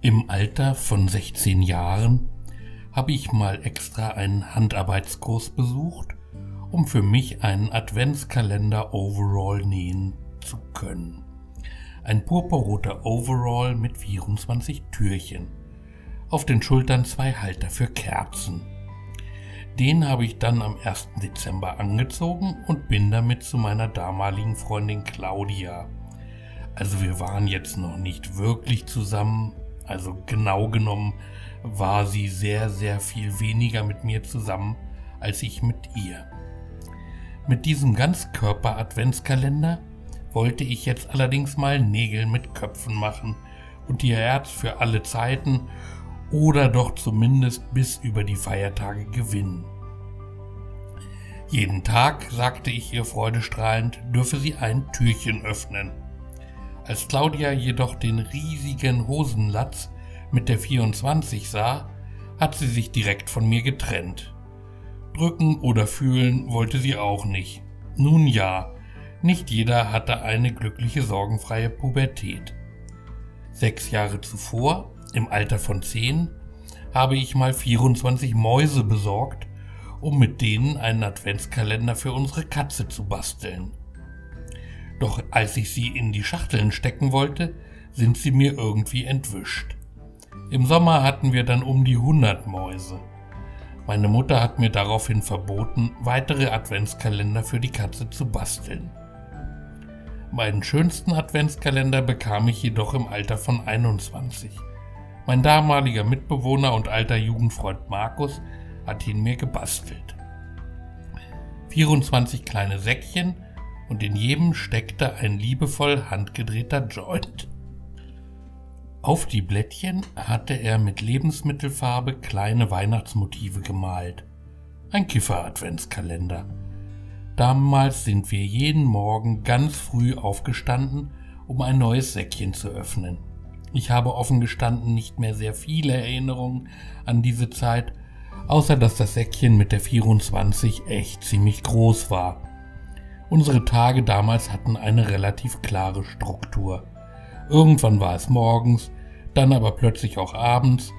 Im Alter von 16 Jahren habe ich mal extra einen Handarbeitskurs besucht, um für mich einen Adventskalender Overall nähen zu können. Ein purpurroter Overall mit 24 Türchen. Auf den Schultern zwei Halter für Kerzen. Den habe ich dann am 1. Dezember angezogen und bin damit zu meiner damaligen Freundin Claudia. Also wir waren jetzt noch nicht wirklich zusammen, also genau genommen war sie sehr, sehr viel weniger mit mir zusammen als ich mit ihr. Mit diesem Ganzkörper-Adventskalender wollte ich jetzt allerdings mal Nägel mit Köpfen machen und ihr Herz für alle Zeiten oder doch zumindest bis über die Feiertage gewinnen. Jeden Tag, sagte ich ihr freudestrahlend, dürfe sie ein Türchen öffnen. Als Claudia jedoch den riesigen Hosenlatz mit der 24 sah, hat sie sich direkt von mir getrennt. Drücken oder fühlen wollte sie auch nicht. Nun ja, nicht jeder hatte eine glückliche, sorgenfreie Pubertät. Sechs Jahre zuvor, im Alter von zehn, habe ich mal 24 Mäuse besorgt, um mit denen einen Adventskalender für unsere Katze zu basteln. Doch als ich sie in die Schachteln stecken wollte, sind sie mir irgendwie entwischt. Im Sommer hatten wir dann um die 100 Mäuse. Meine Mutter hat mir daraufhin verboten, weitere Adventskalender für die Katze zu basteln. Meinen schönsten Adventskalender bekam ich jedoch im Alter von 21. Mein damaliger Mitbewohner und alter Jugendfreund Markus hat ihn mir gebastelt. 24 kleine Säckchen und in jedem steckte ein liebevoll handgedrehter Joint. Auf die Blättchen hatte er mit Lebensmittelfarbe kleine Weihnachtsmotive gemalt. Ein Kiffer-Adventskalender. Damals sind wir jeden Morgen ganz früh aufgestanden, um ein neues Säckchen zu öffnen. Ich habe offen gestanden nicht mehr sehr viele Erinnerungen an diese Zeit, außer dass das Säckchen mit der 24 echt ziemlich groß war. Unsere Tage damals hatten eine relativ klare Struktur. Irgendwann war es morgens, dann aber plötzlich auch abends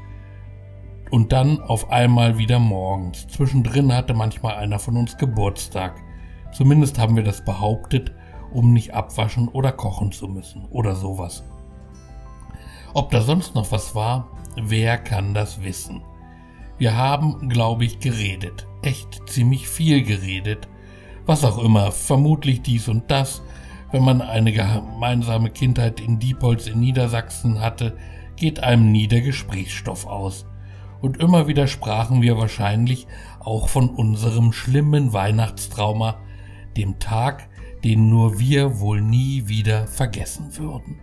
und dann auf einmal wieder morgens. Zwischendrin hatte manchmal einer von uns Geburtstag. Zumindest haben wir das behauptet, um nicht abwaschen oder kochen zu müssen oder sowas. Ob da sonst noch was war, wer kann das wissen? Wir haben, glaube ich, geredet. Echt ziemlich viel geredet was auch immer, vermutlich dies und das. Wenn man eine gemeinsame Kindheit in Diepholz in Niedersachsen hatte, geht einem nie der Gesprächsstoff aus. Und immer wieder sprachen wir wahrscheinlich auch von unserem schlimmen Weihnachtstrauma, dem Tag, den nur wir wohl nie wieder vergessen würden.